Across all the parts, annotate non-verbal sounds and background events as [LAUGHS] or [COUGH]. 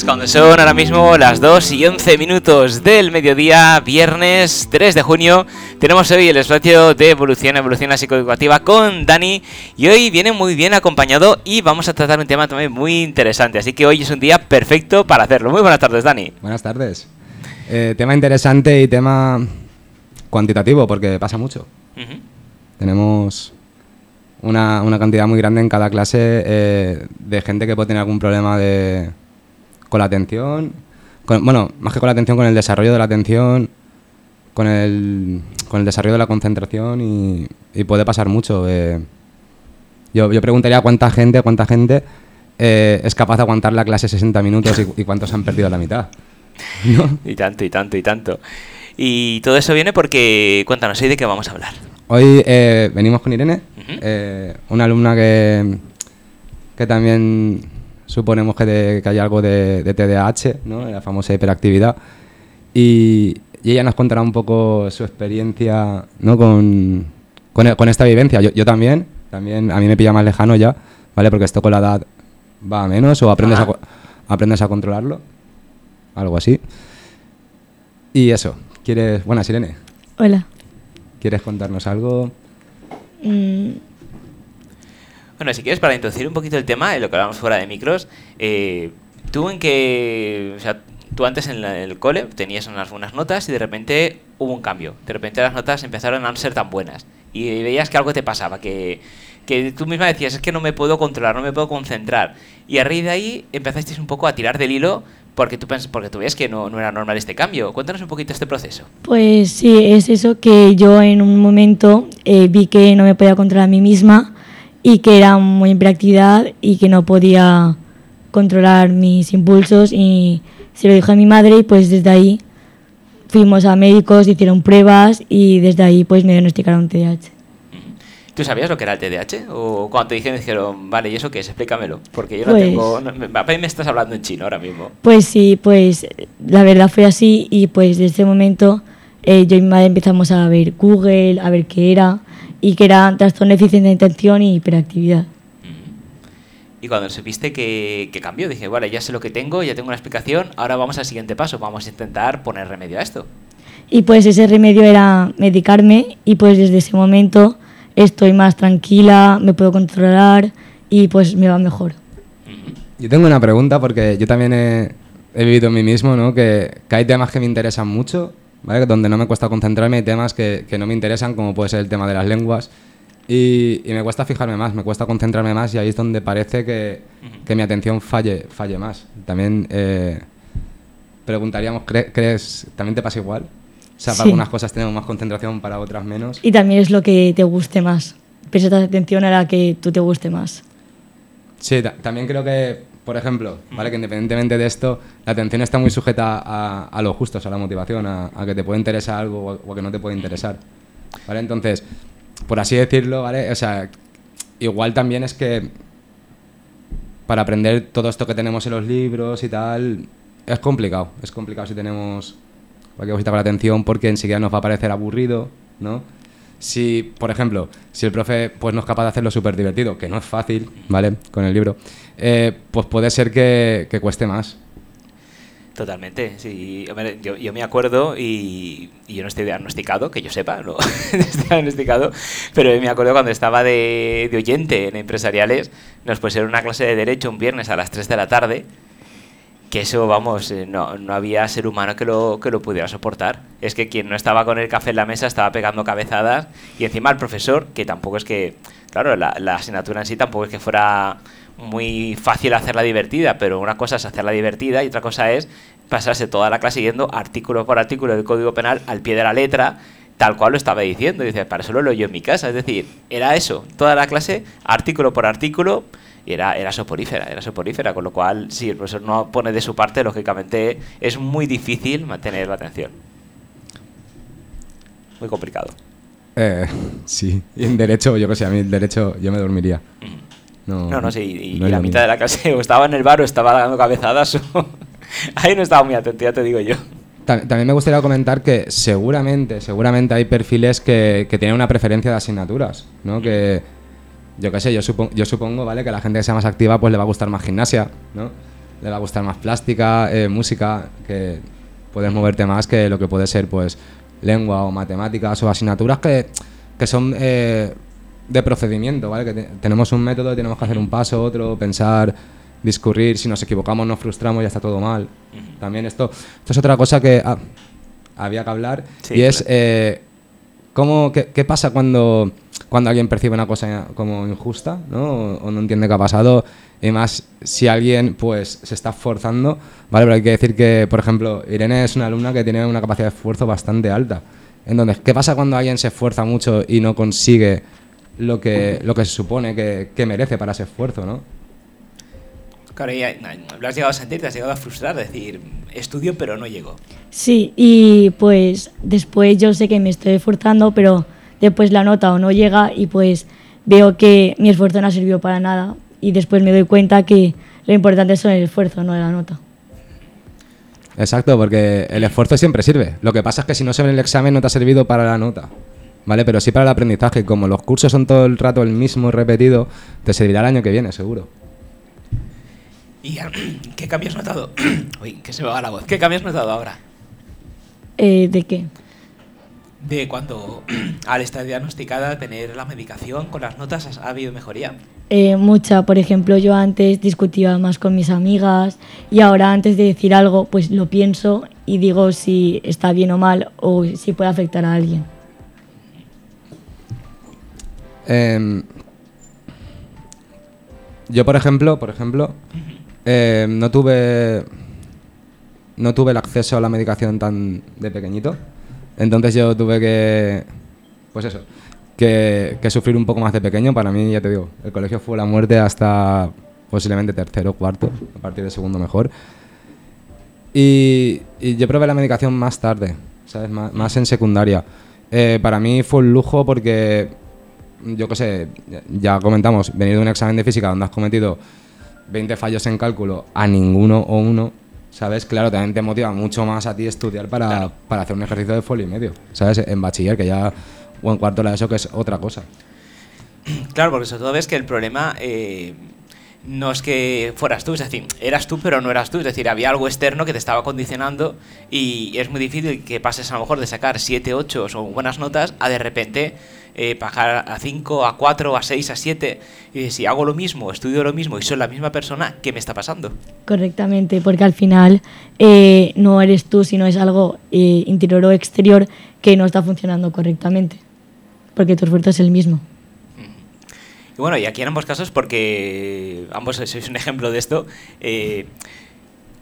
Cuando son ahora mismo las 2 y 11 minutos del mediodía, viernes 3 de junio, tenemos hoy el espacio de evolución, evolución psicoeducativa con Dani y hoy viene muy bien acompañado y vamos a tratar un tema también muy interesante, así que hoy es un día perfecto para hacerlo. Muy buenas tardes, Dani. Buenas tardes. Eh, tema interesante y tema cuantitativo porque pasa mucho. Tenemos una, una, cantidad muy grande en cada clase eh, de gente que puede tener algún problema de, con la atención, bueno, más que con la atención, con el desarrollo de la atención, con el, con el desarrollo de la concentración y, puede pasar mucho. Eh. Yo, yo, preguntaría cuánta gente, cuánta gente eh, es capaz de aguantar la clase 60 minutos y, cuántos han perdido la mitad. [LAUGHS] Y tanto, y tanto, y tanto. Y todo eso viene porque, cuéntanos, ¿hoy de qué vamos a hablar? Hoy eh, venimos con Irene, una alumna que, que también suponemos que, que hay algo de, de TDAH, ¿no? la famosa hiperactividad, y, ella nos contará un poco su experiencia ¿no? con, con, esta vivencia. Yo, yo, también, también a mí me pilla más lejano ya, ¿vale? porque esto con la edad va a menos o aprendes, a, aprendes a controlarlo, algo así. Y eso, ¿quieres...? Buenas, Irene. Hola. ¿Quieres contarnos algo? Mm. Bueno, si quieres, para introducir un poquito el tema, de lo que hablamos fuera de micros, eh, tú en que, o sea, tú antes en, el cole tenías unas buenas notas y de repente hubo un cambio. De repente las notas empezaron a no ser tan buenas y veías que algo te pasaba, que, que tú misma decías, es que no me puedo controlar, no me puedo concentrar. Y a raíz de ahí empezasteis un poco a tirar del hilo porque tú, porque tú ves que no, no, era normal este cambio. Cuéntanos un poquito este proceso. Pues sí, es eso que yo en un momento eh, vi que no me podía controlar a mí misma y que era muy hiperactividad y que no podía controlar mis impulsos y se lo dije a mi madre y pues desde ahí fuimos a médicos, hicieron pruebas y desde ahí pues me diagnosticaron TDAH. ¿Tú sabías lo que era el TDAH? ¿O cuando te dijeron, dijeron, vale, ¿y eso qué es? Explícamelo. Porque yo no pues tengo. No, me, me estás hablando en chino ahora mismo. Pues sí, pues la verdad fue así y pues desde ese momento eh, yo y mi madre empezamos a ver Google, a ver qué era y que era trastorno de deficiencia de atención y hiperactividad. Y cuando supiste que, que cambió, dije, vale, ya sé lo que tengo, ya tengo una explicación, ahora vamos al siguiente paso, vamos a intentar poner remedio a esto. Y pues ese remedio era medicarme y pues desde ese momento estoy más tranquila, me puedo controlar y pues me va mejor. Yo tengo una pregunta porque yo también he, vivido en mí mismo, ¿no? Que, hay temas que me interesan mucho, ¿vale? Donde no me cuesta concentrarme, hay temas que, no me interesan, como puede ser el tema de las lenguas. Y, me cuesta fijarme más, me cuesta concentrarme más y ahí es donde parece que, mi atención falle, falle más. También eh, preguntaríamos, ¿crees, también te pasa igual? O sea, para algunas cosas tenemos más concentración, para otras menos. Y también es lo que te guste más. Prestas atención a la que tú te guste más. Sí, también creo que, por ejemplo, ¿vale? que independientemente de esto, la atención está muy sujeta a, a lo justo, a la motivación, a, que te puede interesar algo o a que no te puede interesar. ¿Vale? Entonces, por así decirlo, ¿vale? O sea, igual también es que para aprender todo esto que tenemos en los libros y tal, es complicado. Es complicado si tenemos cualquier cosita con la atención porque enseguida nos va a parecer aburrido, ¿no? Si, por ejemplo, si el profe pues, no es capaz de hacerlo súper divertido, que no es fácil, ¿vale? Con el libro, eh, pues puede ser que, cueste más. Totalmente, sí. Yo, yo, me acuerdo y, yo no estoy diagnosticado, que yo sepa, no [LAUGHS] estoy diagnosticado, pero me acuerdo cuando estaba de, de oyente en empresariales, nos pusieron una clase de Derecho un viernes a las 3 de la tarde que eso, vamos, eh, no, no, había ser humano que lo, que lo pudiera soportar. Es que quien no estaba con el café en la mesa estaba pegando cabezadas y encima el profesor, que tampoco es que, claro, la, la asignatura en sí tampoco es que fuera muy fácil hacerla divertida, pero una cosa es hacerla divertida y otra cosa es pasarse toda la clase yendo artículo por artículo del Código Penal al pie de la letra, tal cual lo estaba diciendo. Dice, para eso lo leo yo en mi casa. Es decir, era eso, toda la clase, artículo por artículo, y era, era soporífera, era soporífera, con lo cual, si el profesor no pone de su parte, lógicamente es muy difícil mantener la atención. Muy complicado. Eh, sí, y en derecho, yo que sé, a mí el derecho yo me dormiría. No, no, sí, y, la mitad de la clase [LAUGHS] o estaba en el bar o estaba dando cabezadas [LAUGHS] Ahí no estaba muy atento, ya te digo yo. También me gustaría comentar que seguramente, seguramente hay perfiles que, que tienen una preferencia de asignaturas, ¿no? Que yo qué sé, yo, supongo, yo supongo, ¿vale? Que la gente que sea más activa pues le va a gustar más gimnasia, ¿no? le va a gustar más plástica, eh, música, que puedes moverte más que lo que puede ser pues lengua o matemáticas o asignaturas que, que son eh, de procedimiento, ¿vale? Que te- tenemos un método, tenemos que hacer un paso, otro, pensar, discurrir, si nos equivocamos nos frustramos, ya está todo mal. También esto, esto es otra cosa que ah, había que hablar Sí, y es claro. eh, ¿cómo, qué, qué pasa cuando, cuando alguien percibe una cosa como injusta ¿no? o, o no entiende qué ha pasado y más si alguien pues se está esforzando, ¿vale? Pero hay que decir que, por ejemplo, Irene es una alumna que tiene una capacidad de esfuerzo bastante alta. Entonces, ¿qué pasa cuando alguien se esfuerza mucho y no consigue lo que, lo que se supone que, que merece para ese esfuerzo, ¿no? Claro, ya, lo has llegado a sentir, te has llegado a frustrar, decir, estudio pero no llego. Sí, y pues después yo sé que me estoy esforzando, pero después la nota o no llega y pues veo que mi esfuerzo no ha servido para nada y después me doy cuenta que lo importante es el esfuerzo, no la nota. Exacto, porque el esfuerzo siempre sirve. Lo que pasa es que si no se ve en el examen no te ha servido para la nota. ¿Vale? Pero sí para el aprendizaje. Como los cursos son todo el rato el mismo y repetido, te servirá el año que viene, seguro. ¿Y [CLEARS THROAT] qué cambio has notado? [CLEARS THROAT] Uy, que se me va la voz. ¿Qué cambio has notado ahora? Eh, ¿De qué? De cuando [CLEARS THROAT] al estar diagnosticada, tener la medicación con las notas, ¿has- ¿ha habido mejoría? Eh, mucha, por ejemplo, yo antes discutía más con mis amigas y ahora antes de decir algo, pues lo pienso y digo si está bien o mal o si puede afectar a alguien. Em, yo, por ejemplo, por ejemplo, em, no tuve no tuve el acceso a la medicación tan de pequeñito. Entonces yo tuve que, pues eso, que, que sufrir un poco más de pequeño. Para mí, ya te digo, el colegio fue la muerte hasta posiblemente tercero, cuarto, a partir de segundo mejor. Y, y yo probé la medicación más tarde, ¿sabes? Más, más en secundaria. Eh, para mí fue un lujo porque, yo qué sé, ya comentamos, venir de un examen de física donde has cometido 20 fallos en cálculo a ninguno o uno, ¿sabes? Claro, también te motiva mucho más a ti estudiar para, Claro. para hacer un ejercicio de folio y medio, ¿sabes? En bachiller, que ya, o en cuarto la eso, que es otra cosa. Claro, porque sobre todo ves que el problema eh, no es que fueras tú, es decir, eras tú pero no eras tú, es decir, había algo externo que te estaba condicionando y es muy difícil que pases a lo mejor de sacar 7, 8 o buenas notas a de repente eh, bajar a 5, a 4, a 6, a 7 y si hago lo mismo, estudio lo mismo y soy la misma persona, ¿qué me está pasando? Correctamente, porque al final eh, no eres tú, sino es algo eh, interior o exterior que no está funcionando correctamente, porque tu esfuerzo es el mismo. Y bueno, y aquí en ambos casos, porque ambos sois un ejemplo de esto, eh,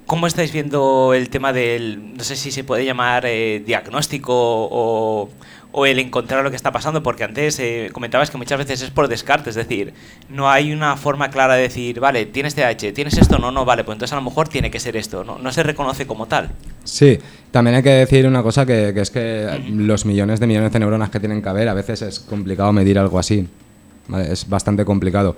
¿cómo estáis viendo el tema del, no sé si se puede llamar eh, diagnóstico o, o el encontrar lo que está pasando? Porque antes eh, comentabas que muchas veces es por descarte, es decir, no hay una forma clara de decir, vale, tienes TH, tienes esto, no, no, vale, pues entonces a lo mejor tiene que ser esto, no, no se reconoce como tal. Sí, también hay que decir una cosa que, que es que los millones de millones de neuronas que tienen que haber, a veces es complicado medir algo así. ¿vale? Es bastante complicado.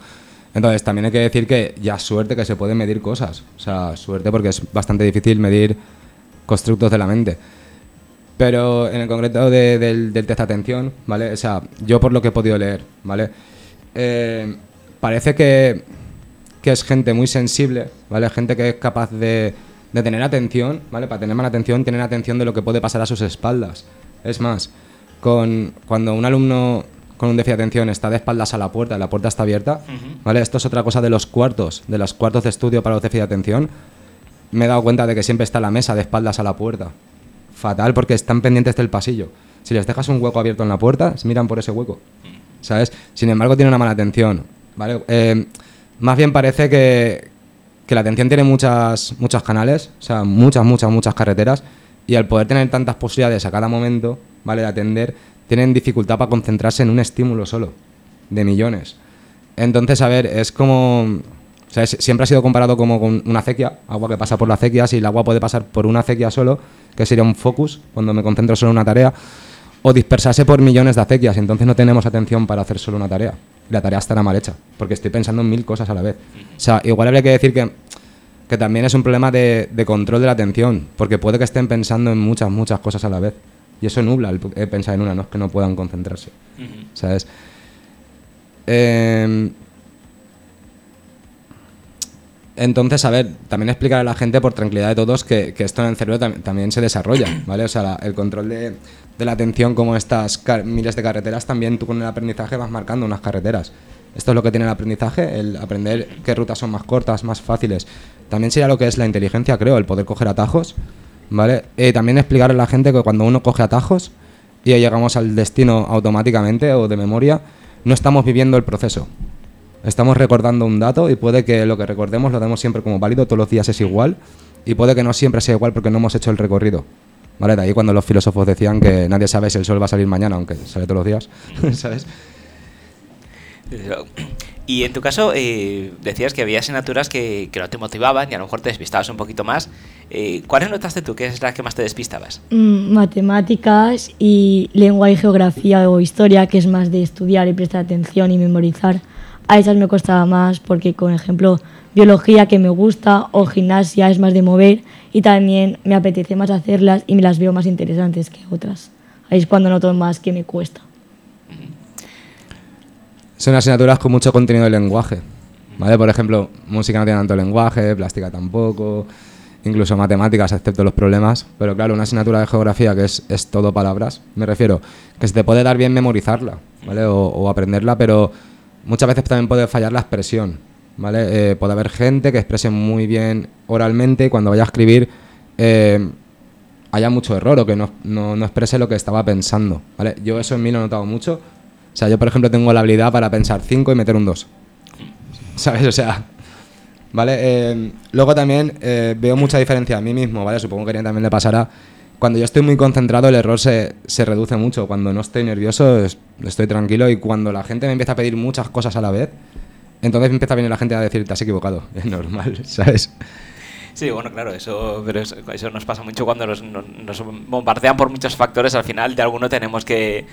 Entonces, también hay que decir que ya suerte que se pueden medir cosas. O sea, suerte porque es bastante difícil medir constructos de la mente. Pero en el concreto de- del, del test de atención, ¿vale? O sea, yo por lo que he podido leer, ¿vale? Eh, parece que, que es gente muy sensible, ¿vale? Gente que es capaz de, de tener atención, ¿vale? Para tener más atención, tener atención de lo que puede pasar a sus espaldas. Es más, con, cuando un alumno con un déficit de atención está de espaldas a la puerta, la puerta está abierta, ¿vale? Esto es otra cosa de los cuartos, de los cuartos de estudio para los déficits de atención. Me he dado cuenta de que siempre está la mesa de espaldas a la puerta. Fatal porque están pendientes del pasillo. Si les dejas un hueco abierto en la puerta, se miran por ese hueco. ¿Sabes? Sin embargo, tiene una mala atención. ¿Vale? Eh, más bien parece que, que la atención tiene muchas, muchos canales, o sea, muchas, muchas, muchas carreteras. Y al poder tener tantas posibilidades a cada momento, ¿vale? De atender, tienen dificultad para concentrarse en un estímulo solo, de millones. Entonces, a ver, es como. O sea, siempre ha sido comparado como con una acequia, agua que pasa por la acequia, si el agua puede pasar por una acequia solo, que sería un focus, cuando me concentro solo en una tarea, o dispersarse por millones de acequias, entonces no tenemos atención para hacer solo una tarea. Y la tarea estará mal hecha, porque estoy pensando en mil cosas a la vez. O sea, igual habría que decir que, que también es un problema de, de control de la atención, porque puede que estén pensando en muchas, muchas cosas a la vez. Y eso nubla el, pensar en una, no es que no puedan concentrarse. ¿Sabes? Em, Entonces, a ver, también explicar a la gente, por tranquilidad de todos, que, que esto en el cerebro tam- también se desarrolla, [CLEARS THROAT] ¿vale? O sea, la- el control de, de la atención, como estas miles de carreteras, también tú con el aprendizaje vas marcando unas carreteras. Esto es lo que tiene el aprendizaje, el aprender qué rutas son más cortas, más fáciles. También sería lo que es la inteligencia, creo, el poder coger atajos, ¿vale? Eh, también explicar a la gente que cuando uno coge atajos y llegamos al destino automáticamente o de memoria, no estamos viviendo el proceso. Estamos recordando un dato y puede que lo que recordemos lo demos siempre como válido, todos los días es igual, y puede que no siempre sea igual porque no hemos hecho el recorrido. ¿Vale? De ahí cuando los filósofos decían que nadie sabe si el sol va a salir mañana, aunque sale todos los días, [LAUGHS] ¿sabes? Y en tu caso, eh, decías que había asignaturas que, que no te motivaban y a lo mejor te despistabas un poquito más. Eh, ¿Cuáles notaste tú que es la que más te despistabas? Mm, matemáticas y lengua y geografía o historia, que es más de estudiar y prestar atención y memorizar. A esas me costaba más porque, por ejemplo, biología que me gusta o gimnasia es más de mover y también me apetece más hacerlas y me las veo más interesantes que otras. Ahí es cuando noto más que me cuesta. Son asignaturas con mucho contenido de lenguaje. ¿Vale? Por ejemplo, música no tiene tanto lenguaje, plástica tampoco, incluso matemáticas, excepto los problemas. Pero claro, una asignatura de geografía que es, es todo palabras, me refiero, que se te puede dar bien memorizarla, ¿vale? O, o aprenderla, pero muchas veces también puede fallar la expresión, ¿vale? Eh, puede haber gente que exprese muy bien oralmente y cuando vaya a escribir eh, haya mucho error o que no, no, no exprese lo que estaba pensando, ¿vale? Yo eso en mí lo he notado mucho. O sea, yo por ejemplo tengo la habilidad para pensar 5 y meter un 2. ¿Sabes? [LAUGHS] O sea, ¿vale? Eh, luego también veo mucha diferencia a mí mismo, ¿vale? Supongo que a también le pasará. Cuando yo estoy muy concentrado, el error se, se reduce mucho. Cuando no estoy nervioso, es- estoy tranquilo. Y cuando la gente me empieza a pedir muchas cosas a la vez, entonces me empieza a venir la gente a decir, te has equivocado. [LAUGHS] Es normal, [LAUGHS] ¿sabes? Sí, bueno, claro, eso, pero eso, eso nos pasa mucho cuando nos, nos- nos bombardean por muchos factores. Al final, de alguno tenemos que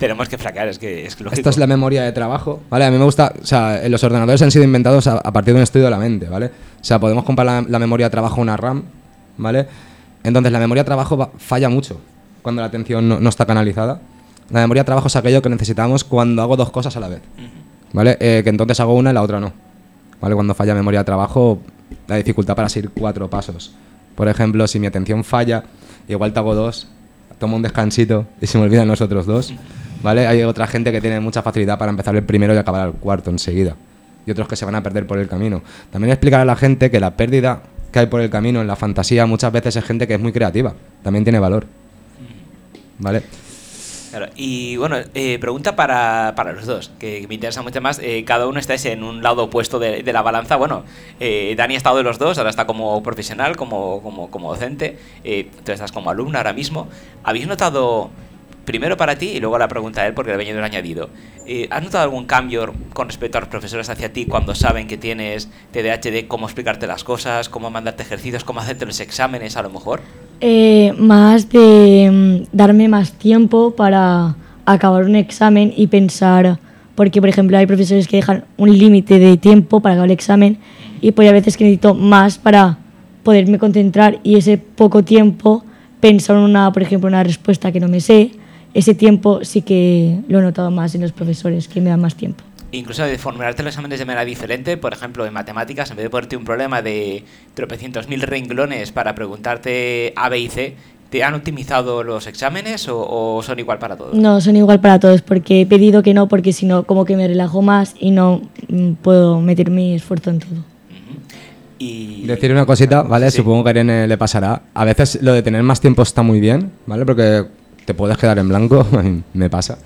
tenemos que fraquear. Es que es lógico. Esto es la memoria de trabajo, ¿vale? A mí me gusta, o sea, los ordenadores han sido inventados a, a partir de un estudio de la mente, ¿vale? O sea, podemos comparar la, la memoria de trabajo a una RAM, ¿vale? Entonces, la memoria de trabajo va- falla mucho cuando la atención no, no está canalizada. La memoria de trabajo es aquello que necesitamos cuando hago dos cosas a la vez, ¿vale? Eh, que entonces hago una y la otra no, ¿vale? Cuando falla memoria de trabajo, la dificultad para seguir cuatro pasos. Por ejemplo, si mi atención falla, igual te hago dos, tomo un descansito y se me olvidan los otros dos, ¿vale? Hay otra gente que tiene mucha facilidad para empezar el primero y acabar el cuarto enseguida. Y otros que se van a perder por el camino. También explicar a la gente que la pérdida que hay por el camino en la fantasía muchas veces es gente que es muy creativa. También tiene valor. ¿Vale? Claro, y bueno, eh, pregunta para, para los dos, que, me interesa mucho más. eh, cada uno estáis en un lado opuesto de, de la balanza. Bueno, eh, Dani ha estado de los dos, ahora está como profesional, como, como, como docente. eh, tú estás como alumno ahora mismo. ¿Habéis notado, primero para ti y luego la pregunta a él, porque le de un añadido, eh, ¿has notado algún cambio con respecto a los profesores hacia ti cuando saben que tienes TDAH cómo explicarte las cosas, cómo mandarte ejercicios, cómo hacerte los exámenes a lo mejor? Eh, más de mm, darme más tiempo para acabar un examen y pensar, porque por ejemplo hay profesores que dejan un límite de tiempo para acabar el examen y pues hay veces que necesito más para poderme concentrar y ese poco tiempo pensar en una, por ejemplo, una respuesta que no me sé, ese tiempo sí que lo he notado más en los profesores, que me dan más tiempo. Incluso de formularte los exámenes de manera diferente, por ejemplo, en matemáticas, en vez de ponerte un problema de tropecientos mil renglones para preguntarte A, B y C, ¿te han optimizado los exámenes o, o son igual para todos? No, son igual para todos, porque he pedido que no, porque si no, como que me relajo más y no mm, puedo meter mi esfuerzo en todo. Y... Decir una cosita, ¿vale? Sí. Supongo que a Irene le pasará. A veces lo de tener más tiempo está muy bien, ¿vale? Porque te puedes quedar en blanco, [LAUGHS] me pasa.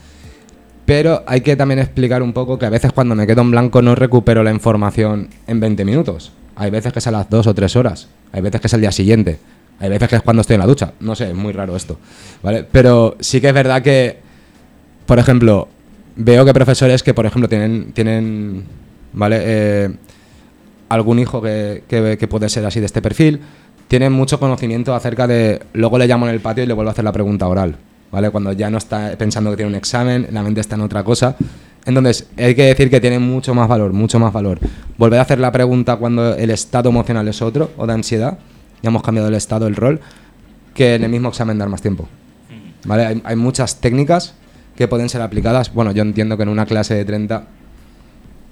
Pero hay que también explicar un poco que a veces cuando me quedo en blanco no recupero la información en 20 minutos. Hay veces que es a las 2 o 3 horas. Hay veces que es el día siguiente. Hay veces que es cuando estoy en la ducha. No sé, es muy raro esto. ¿Vale? Pero sí que es verdad que, por ejemplo, veo que profesores que, por ejemplo, tienen, tienen ¿vale? Eh, algún hijo que- que puede ser así de este perfil, tienen mucho conocimiento acerca de... Luego le llamo en el patio y le vuelvo a hacer la pregunta oral, ¿vale? Cuando ya no está pensando que tiene un examen, la mente está en otra cosa. Entonces, hay que decir que tiene mucho más valor, mucho más valor. Volver a hacer la pregunta cuando el estado emocional es otro, o de ansiedad, ya hemos cambiado el estado, el rol, que en el mismo examen dar más tiempo. Ujú. ¿Vale? Hay, hay muchas técnicas que pueden ser aplicadas. Bueno, yo entiendo que en una clase de 30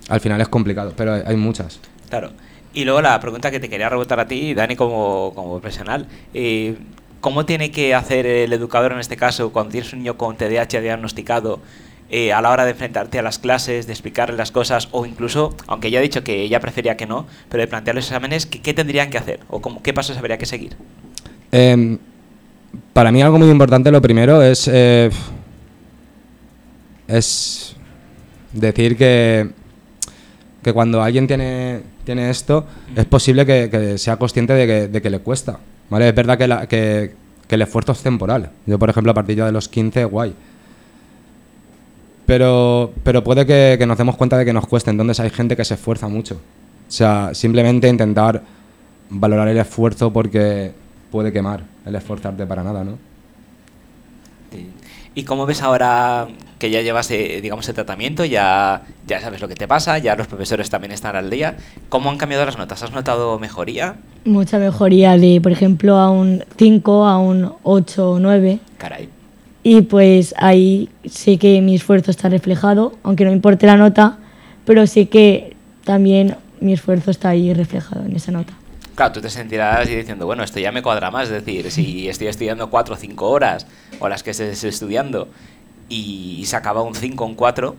al final es complicado, pero hay, hay muchas. Claro. Y luego la pregunta que te quería rebotar a ti, Dani, como, como profesional. Eh, ¿Cómo tiene que hacer el educador en este caso cuando tienes un niño con TDAH diagnosticado eh, a la hora de enfrentarte a las clases, de explicarle las cosas o incluso, aunque ella ha dicho que ella prefería que no, pero de plantear los exámenes, ¿qué, qué tendrían que hacer o cómo, qué pasos habría que seguir? Em, para mí algo muy importante, lo primero es, eh, es decir que, que cuando alguien tiene, tiene esto, es posible que, que sea consciente de que, de que le cuesta. ¿Vale? Es verdad que, la- que- el esfuerzo es temporal. Yo, por ejemplo, a partir ya de los 15, guay. Pero, pero puede que, nos demos cuenta de que nos cueste. Entonces hay gente que se esfuerza mucho. O sea, simplemente intentar valorar el esfuerzo porque puede quemar el esforzarte para nada, ¿no? ¿Y cómo ves ahora que ya llevas, eh, digamos, el tratamiento, ya, ya sabes lo que te pasa, ya los profesores también están al día? ¿Cómo han cambiado las notas? ¿Has notado mejoría? Mucha mejoría de, por ejemplo, a un 5, a un 8 o 9. Caray. Y pues ahí sé que mi esfuerzo está reflejado, aunque no me importe la nota, pero sé que también mi esfuerzo está ahí reflejado en esa nota. Claro, tú te sentirás y diciendo, bueno, esto ya me cuadra más. Es decir, si [LAUGHS] estoy estudiando 4 o 5 horas, o las que estés estudiando, y se acaba un 5 o un 4, mm,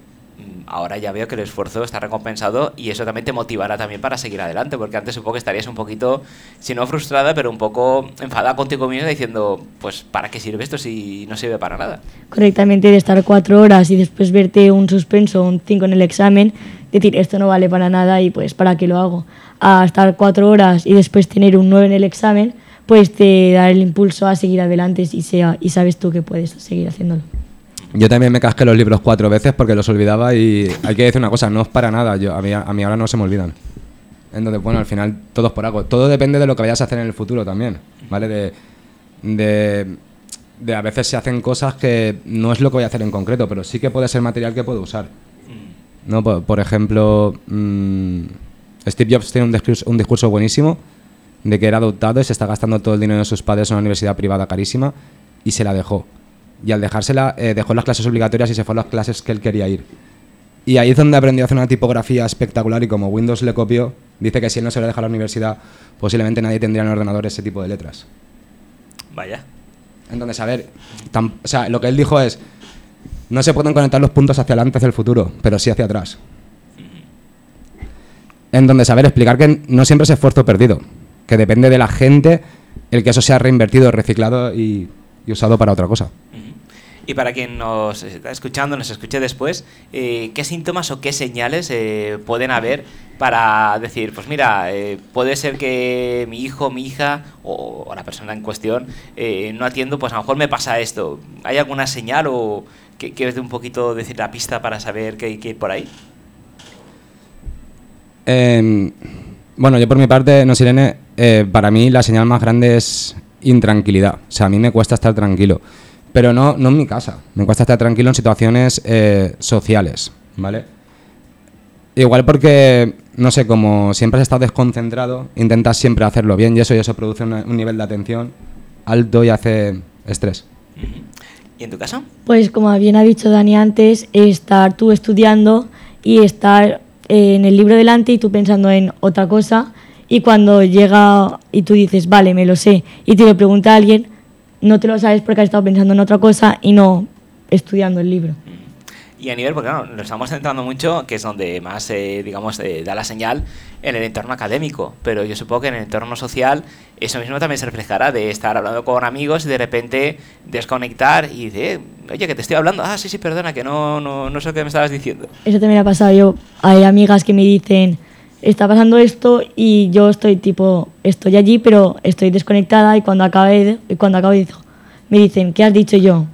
ahora ya veo que el esfuerzo está recompensado y eso también te motivará también para seguir adelante, porque antes supongo que estarías un poquito, si no frustrada, pero un poco enfadada contigo misma diciendo, pues, ¿para qué sirve esto si no sirve para nada? Correctamente de estar cuatro horas y después verte un suspenso, un 5 en el examen, decir esto no vale para nada y pues ¿para qué lo hago? A estar cuatro horas y después tener un 9 en el examen, pues te da el impulso a seguir adelante y, sea, y sabes tú que puedes seguir haciéndolo. Yo también me casqué los libros cuatro veces porque los olvidaba y hay que decir una cosa, no es para nada, yo, a, mí, a mí ahora no se me olvidan. Entonces, bueno, al final todo es por algo. Todo depende de lo que vayas a hacer en el futuro también, ¿vale? De, de, de a veces se hacen cosas que no es lo que voy a hacer en concreto, pero sí que puede ser material que puedo usar. ¿no? Por, por ejemplo, mm, Steve Jobs tiene un discurso, un discurso buenísimo de que era adoptado y se está gastando todo el dinero de sus padres en una universidad privada carísima y se la dejó. Y al dejársela, eh, dejó las clases obligatorias y se fue a las clases que él quería ir. Y ahí es donde aprendió a hacer una tipografía espectacular y como Windows le copió, dice que si él no se lo deja a la universidad, posiblemente nadie tendría en el ordenador ese tipo de letras. Vaya. Entonces, a ver, tam- o sea, lo que él dijo es, no se pueden conectar los puntos hacia adelante, hacia el futuro, pero sí hacia atrás. Entonces, a ver, explicar que no siempre es esfuerzo perdido, que depende de la gente el que eso sea reinvertido, reciclado y, y usado para otra cosa. Y para quien nos está escuchando, nos escuche después, eh, ¿qué síntomas o qué señales eh, pueden haber para decir, pues mira, eh, puede ser que mi hijo, mi hija o, la persona en cuestión eh, no atiendo, pues a lo mejor me pasa esto? ¿Hay alguna señal o que, un poquito decir la pista para saber que hay que ir por ahí? Eh, bueno, yo por mi parte, no sé, Irene, eh, para mí la señal más grande es intranquilidad. O sea, a mí me cuesta estar tranquilo. Pero no, no en mi casa. Me cuesta estar tranquilo en situaciones eh, sociales, ¿vale? Igual porque, no sé, como siempre has estado desconcentrado, intentas siempre hacerlo bien y eso, y eso produce una- un nivel de atención alto y hace estrés. ¿Y en tu caso? Pues como bien ha dicho Dani antes, estar tú estudiando y estar eh, en el libro delante y tú pensando en otra cosa y cuando llega y tú dices, vale, me lo sé, y te lo pregunta alguien, no te lo sabes porque has estado pensando en otra cosa y no estudiando el libro. Y a nivel, porque claro, nos estamos centrando mucho, que es donde más, eh, digamos, eh, da la señal en el entorno académico, pero yo supongo que en el entorno social eso mismo también se reflejará de estar hablando con amigos y de repente desconectar y de, oye, que te estoy hablando, ah, sí, sí, perdona, que no, no, no sé qué me estabas diciendo. Eso también ha pasado yo. Hay amigas que me dicen, está pasando esto y yo estoy tipo, estoy allí, pero estoy desconectada y cuando acabe, y cuando acabe me dicen, ¿qué has dicho yo?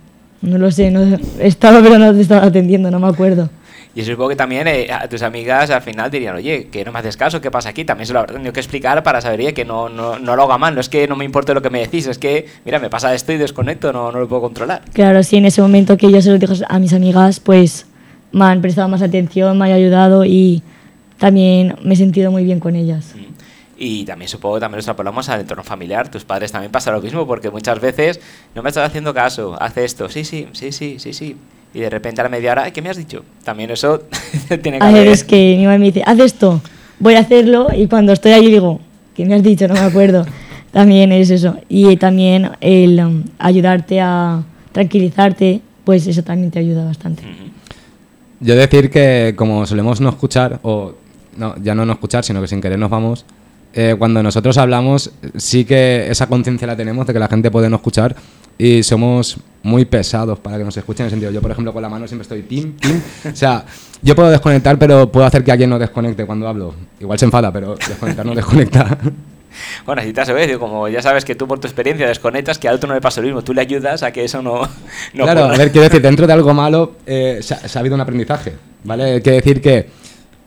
No lo sé, no estaba pero no te estaba atendiendo, no me acuerdo. Y supongo que también eh, a tus amigas al final dirían, oye, que no me haces caso, ¿qué pasa aquí? También se lo habrá tenido que explicar para saber que no, no, no lo haga mal, no es que no me importe lo que me decís, es que, mira, me pasa esto y desconecto, no, no lo puedo controlar. Claro, sí, en ese momento que yo se lo dije a mis amigas, pues me han prestado más atención, me han ayudado y también me he sentido muy bien con ellas. Mm. Y también supongo que también lo extrapolamos al entorno familiar. Tus padres también pasa lo mismo, porque muchas veces no me estás haciendo caso, hace esto, sí, sí, sí, sí, sí, sí. Y de repente a la media hora, "Ay, ¿qué me has dicho? También eso [LAUGHS] tiene que Hay haber. veces que mi mamá me dice, haz esto. voy a hacerlo y cuando estoy ahí digo, ¿qué me has dicho? No me acuerdo. [LAUGHS] también es eso. Y también el um, ayudarte a tranquilizarte, pues eso también te ayuda bastante. Yo decir que como solemos no escuchar, o no, ya no no escuchar, sino que sin querer nos vamos, eh, cuando nosotros hablamos, sí que esa conciencia la tenemos de que la gente puede no escuchar y somos muy pesados para que nos escuchen en el sentido. Yo, por ejemplo, con la mano siempre estoy pim, pim. O sea, yo puedo desconectar, pero puedo hacer que alguien no desconecte cuando hablo. Igual se enfada, pero desconectar no desconecta. [LAUGHS] Bueno, así te has oído, como ya sabes que tú por tu experiencia desconectas, que al otro no le pasa lo mismo, tú le ayudas a que eso no... [LAUGHS] no claro, a ver, quiero decir, dentro de algo malo eh, se, ha, habido un aprendizaje, ¿vale? Quiere decir que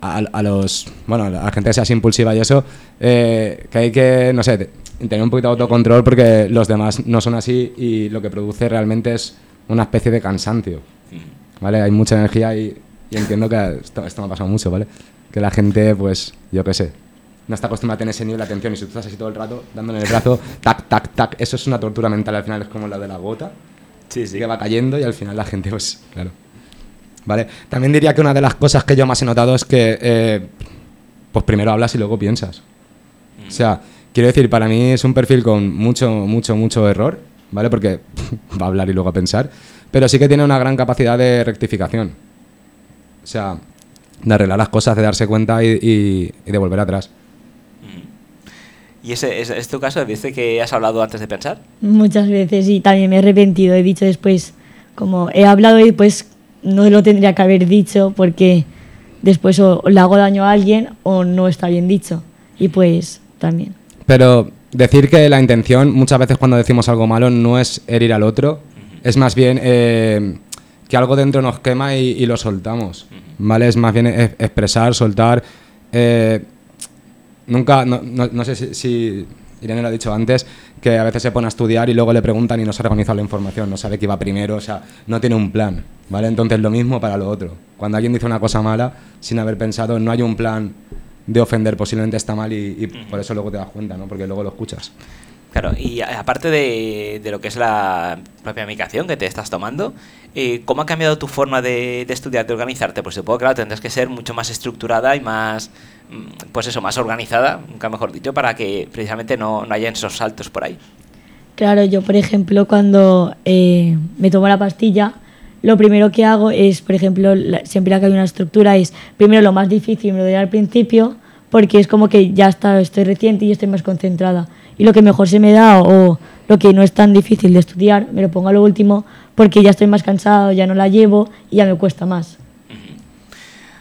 a, los, bueno, a la gente que sea así impulsiva y eso, eh, que hay que, no sé, tener un poquito de autocontrol porque los demás no son así y lo que produce realmente es una especie de cansancio, ¿vale? Hay mucha energía y, entiendo que esto, esto me ha pasado mucho, ¿vale? Que la gente, pues, yo qué sé, no está acostumbrada a tener ese nivel de atención y si tú estás así todo el rato dándole el brazo, tac, tac, tac, eso es una tortura mental al final, es como la de la gota, sí, sí. que va cayendo y al final la gente, pues, claro. ¿Vale? También diría que una de las cosas que yo más he notado es que, eh, pues primero hablas y luego piensas. O sea, quiero decir, para mí es un perfil con mucho, mucho, mucho error, ¿vale? Porque [LAUGHS] va a hablar y luego a pensar, pero sí que tiene una gran capacidad de rectificación. O sea, de arreglar las cosas, de darse cuenta y de volver atrás. ¿Y ese, es, tu caso? ¿Dice que has hablado antes de pensar? Muchas veces y también me he arrepentido. He dicho después, como he hablado y después no lo tendría que haber dicho porque después o le hago daño a alguien o no está bien dicho. Y pues también. Pero decir que la intención, muchas veces cuando decimos algo malo, no es herir al otro, es más bien eh, que algo dentro nos quema y, lo soltamos. ¿Vale? Es más bien expresar, soltar. Eh, nunca, no, no, sé si, Irene lo ha dicho antes, que a veces se pone a estudiar y luego le preguntan y no se ha organizado la información, no sabe qué iba primero, o sea, no tiene un plan, ¿vale? Entonces lo mismo para lo otro. Cuando alguien dice una cosa mala, sin haber pensado, no hay un plan de ofender, posiblemente está mal y, por eso luego te das cuenta, ¿no? Porque luego lo escuchas. Claro, y aparte de, lo que es la propia medicación que te estás tomando, eh, ¿cómo ha cambiado tu forma de, de, estudiar, de organizarte? Pues supongo, claro, tendrás que ser mucho más estructurada y más, mm, pues eso, más organizada, nunca mejor dicho, para que precisamente no, no haya esos saltos por ahí. Claro, yo por ejemplo cuando eh, me tomo la pastilla, lo primero que hago es, por ejemplo, siempre que hay una estructura, es primero lo más difícil me lo doy al principio, porque es como que ya está, estoy reciente y estoy más concentrada y lo que mejor se me da o lo que no es tan difícil de estudiar, me lo pongo a lo último porque ya estoy más cansado, ya no la llevo y ya me cuesta más.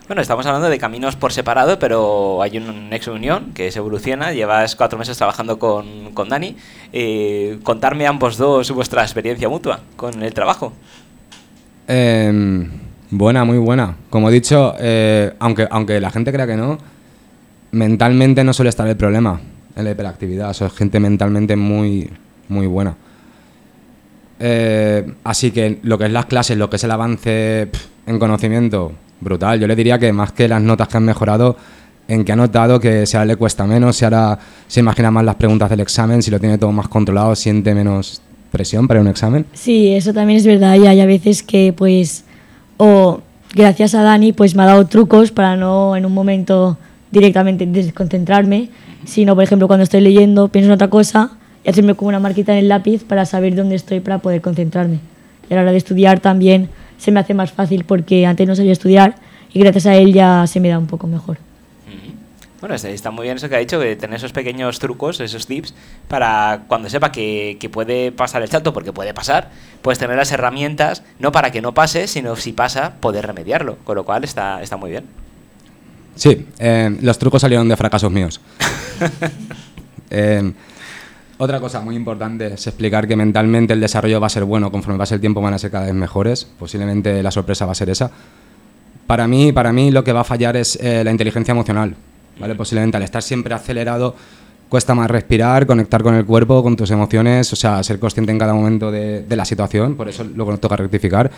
Bueno, estamos hablando de caminos por separado, pero hay un nexo unión que se evoluciona. Llevas cuatro meses trabajando con, con Dani. Eh, contarme ambos dos vuestra experiencia mutua con el trabajo. Em, buena, muy buena. Como he dicho, eh, aunque, aunque la gente crea que no, mentalmente no suele estar el problema en la hiperactividad. Soy gente mentalmente muy, muy buena. Eh, así que lo que es las clases, lo que es el avance en conocimiento, brutal. Yo le diría que más que las notas que han mejorado, en que ha notado que si ahora le cuesta menos, si ahora se imagina más las preguntas del examen, si lo tiene todo más controlado, siente menos presión para un examen. Sí, eso también es verdad. Y hay veces que, pues, o gracias a Dani, pues me ha dado trucos para no en un momento directamente desconcentrarme sino, por ejemplo, cuando estoy leyendo, pienso en otra cosa y hacerme como una marquita en el lápiz para saber dónde estoy para poder concentrarme. Y a la hora de estudiar también se me hace más fácil porque antes no sabía estudiar y gracias a él ya se me da un poco mejor. Bueno, está muy bien eso que ha dicho, de tener esos pequeños trucos, esos tips, para cuando sepa que, que, puede pasar el salto, porque puede pasar, puedes tener las herramientas, no para que no pase, sino si pasa, poder remediarlo, con lo cual está, está muy bien. Sí, eh, los trucos salieron de fracasos míos. [LAUGHS] Eh, otra cosa muy importante es explicar que mentalmente el desarrollo va a ser bueno, conforme pase el tiempo van a ser cada vez mejores. Posiblemente la sorpresa va a ser esa. Para mí, para mí lo que va a fallar es eh, la inteligencia emocional. ¿vale? Posiblemente al estar siempre acelerado cuesta más respirar, conectar con el cuerpo, con tus emociones, o sea, ser consciente en cada momento de, de la situación, por eso luego toca rectificar.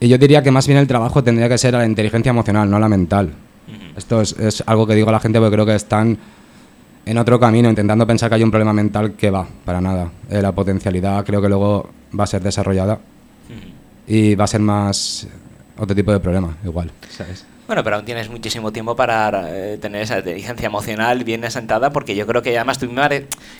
Y yo diría que más bien el trabajo tendría que ser a la inteligencia emocional, no a la mental. Esto es, algo que digo a la gente porque creo que están en otro camino, intentando pensar que hay un problema mental que va, para nada. Eh, la potencialidad creo que luego va a ser desarrollada y va a ser más otro tipo de problema, igual, ¿sabes? Bueno, pero aún tienes muchísimo tiempo para eh, tener esa inteligencia emocional bien asentada, porque yo creo que además tú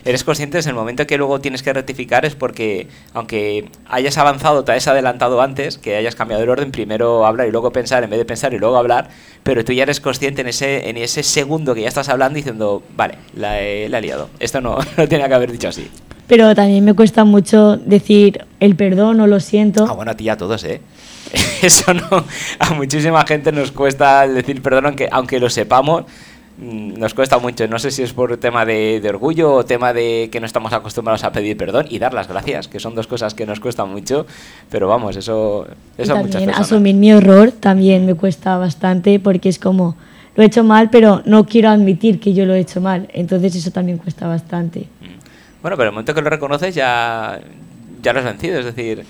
eres, consciente en el momento que luego tienes que rectificar es porque, aunque hayas avanzado, te hayas adelantado antes, que hayas cambiado el orden, primero hablar y luego pensar en vez de pensar y luego hablar, pero tú ya eres consciente en ese, en ese segundo que ya estás hablando diciendo, vale, la he, la liado, esto no, [LAUGHS] no tenía que haber dicho así. Pero también me cuesta mucho decir el perdón o lo siento. Ah, bueno, a ti y a todos, ¿eh? [LAUGHS] Eso no. A muchísima gente nos cuesta decir perdón, aunque, aunque lo sepamos, mm, nos cuesta mucho. No sé si es por tema de, de, orgullo o tema de que no estamos acostumbrados a pedir perdón y dar las gracias, que son dos cosas que nos cuestan mucho. Pero vamos, eso, eso también asumir mi error también me cuesta bastante porque es como lo he hecho mal, pero no quiero admitir que yo lo he hecho mal. Entonces eso también cuesta bastante. Bueno, pero el momento que lo reconoces ya, ya lo has vencido. Es decir,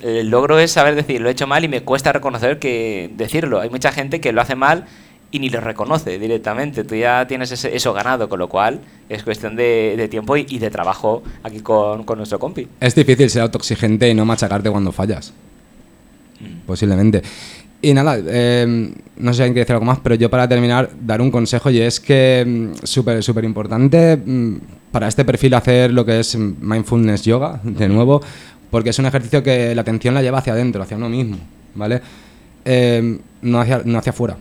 el logro es saber decir, lo he hecho mal y me cuesta reconocer que decirlo. Hay mucha gente que lo hace mal y ni lo reconoce directamente. Tú ya tienes ese, eso ganado, con lo cual es cuestión de, de tiempo y, y, de trabajo aquí con, con, nuestro compi. Es difícil ser autoexigente y no machacarte cuando fallas. Mm. Posiblemente. Y nada, eh, no sé si alguien quiere decir algo más, pero yo para terminar, dar un consejo y es que mm, súper, súper importante mm, para este perfil hacer lo que es mindfulness yoga, de nuevo, porque es un ejercicio que la atención la lleva hacia adentro, hacia uno mismo, ¿vale? Eh, no, hacia, no hacia afuera.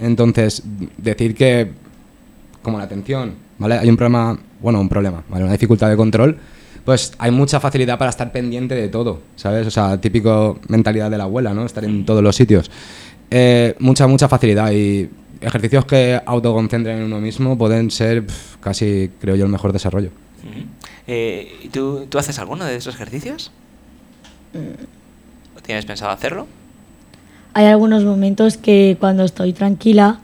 Entonces, decir que, como la atención, ¿vale? Hay un problema, bueno, un problema, ¿vale? Una dificultad de control, pues hay mucha facilidad para estar pendiente de todo, ¿sabes? O sea, típico mentalidad de la abuela, ¿no? Estar en todos los sitios. Eh, mucha, mucha facilidad y ejercicios que autoconcentren en uno mismo pueden ser pff, casi, creo yo, el mejor desarrollo. Uh -huh. eh, ¿tú, ¿Tú haces alguno de esos ejercicios? ¿Tienes pensado hacerlo? Hay algunos momentos que cuando estoy tranquila,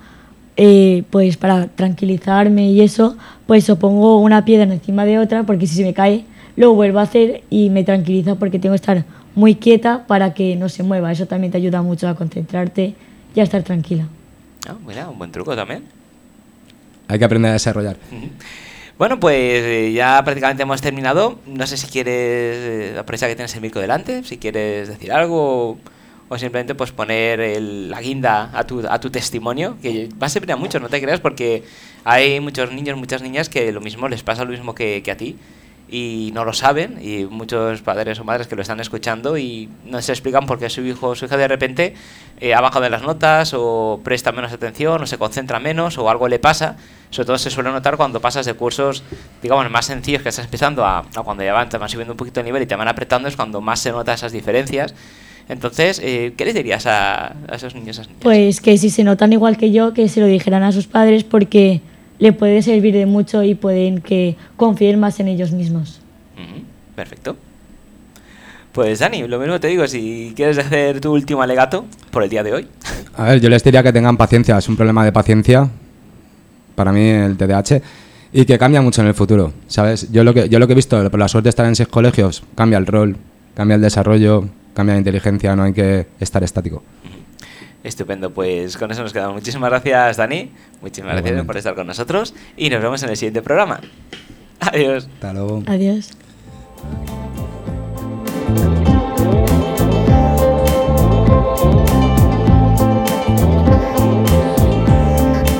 eh, pues para tranquilizarme y eso, pues o pongo una piedra encima de otra porque si se me cae, lo vuelvo a hacer y me tranquiliza porque tengo que estar muy quieta para que no se mueva. Eso también te ayuda mucho a concentrarte y a estar tranquila. Ah, mira, un buen truco también. Hay que aprender a desarrollar. Bueno, pues eh, ya prácticamente hemos terminado. No sé si quieres eh, aprovechar que tienes el micro delante, si quieres decir algo o simplemente pues poner el, la guinda a tu, a tu testimonio, que va a servir a muchos, no te creas, porque hay muchos niños, muchas niñas que lo mismo les pasa lo mismo que, que a ti y no lo saben y muchos padres o madres que lo están escuchando y no se explican por qué su hijo o su hija de repente eh, ha bajado de las notas o presta menos atención o se concentra menos o algo le pasa sobre todo se suele notar cuando pasas de cursos digamos más sencillos que estás empezando a, a cuando ya van, te van subiendo un poquito el nivel y te van apretando es cuando más se nota esas diferencias entonces, eh, ¿qué les dirías a, a esos niños, esas niñas? Pues que si se notan igual que yo, que se lo dijeran a sus padres porque le puede servir de mucho y pueden que confíen más en ellos mismos. Perfecto. Pues Dani, lo mismo te digo, si quieres hacer tu último alegato por el día de hoy. A ver, yo les diría que tengan paciencia, es un problema de paciencia, para mí el TDAH, y que cambia mucho en el futuro, ¿sabes? Yo lo que, yo lo que he visto, por la suerte de estar en seis colegios, cambia el rol, cambia el desarrollo, cambia la inteligencia, no hay que estar estático. Estupendo, pues con eso nos quedamos. Muchísimas gracias, Dani. Muchísimas gracias por estar con nosotros y nos vemos en el siguiente programa. Adiós. Hasta luego. Adiós.